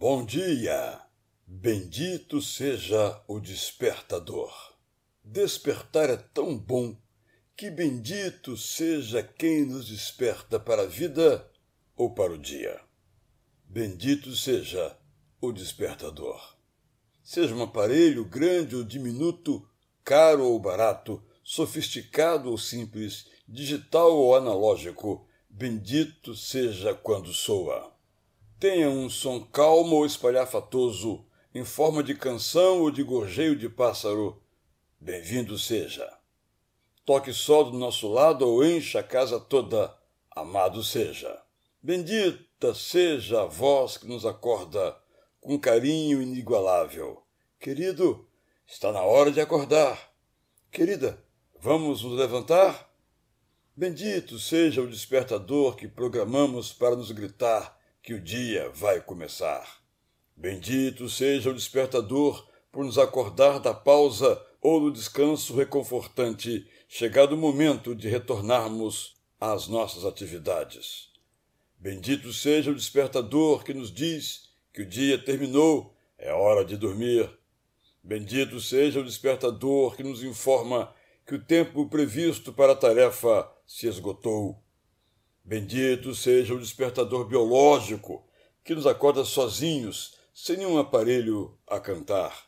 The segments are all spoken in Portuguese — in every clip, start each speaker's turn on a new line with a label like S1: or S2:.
S1: Bom dia! Bendito seja o despertador. Despertar é tão bom que bendito seja quem nos desperta para a vida ou para o dia. Bendito seja o despertador. Seja um aparelho grande ou diminuto, caro ou barato, sofisticado ou simples, digital ou analógico, bendito seja quando soa. Tenha um som calmo ou espalhafatoso, em forma de canção ou de gorjeio de pássaro, bem-vindo seja. Toque só do nosso lado ou encha a casa toda, amado seja. Bendita seja a voz que nos acorda com carinho inigualável. Querido, está na hora de acordar. Querida, vamos nos levantar? Bendito seja o despertador que programamos para nos gritar que o dia vai começar. Bendito seja o despertador por nos acordar da pausa ou do descanso reconfortante, chegado o momento de retornarmos às nossas atividades. Bendito seja o despertador que nos diz que o dia terminou, é hora de dormir. Bendito seja o despertador que nos informa que o tempo previsto para a tarefa se esgotou. Bendito seja o despertador biológico que nos acorda sozinhos, sem nenhum aparelho a cantar.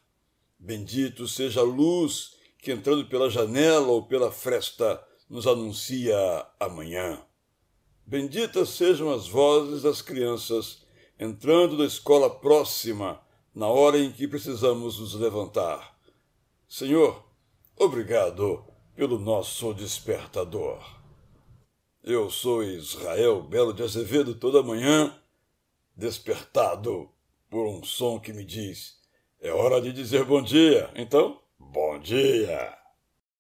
S1: Bendito seja a luz que, entrando pela janela ou pela fresta, nos anuncia amanhã. Benditas sejam as vozes das crianças entrando da escola próxima na hora em que precisamos nos levantar. Senhor, obrigado pelo nosso despertador. Eu sou Israel Belo de Azevedo toda manhã, despertado por um som que me diz: é hora de dizer bom dia. Então, bom dia!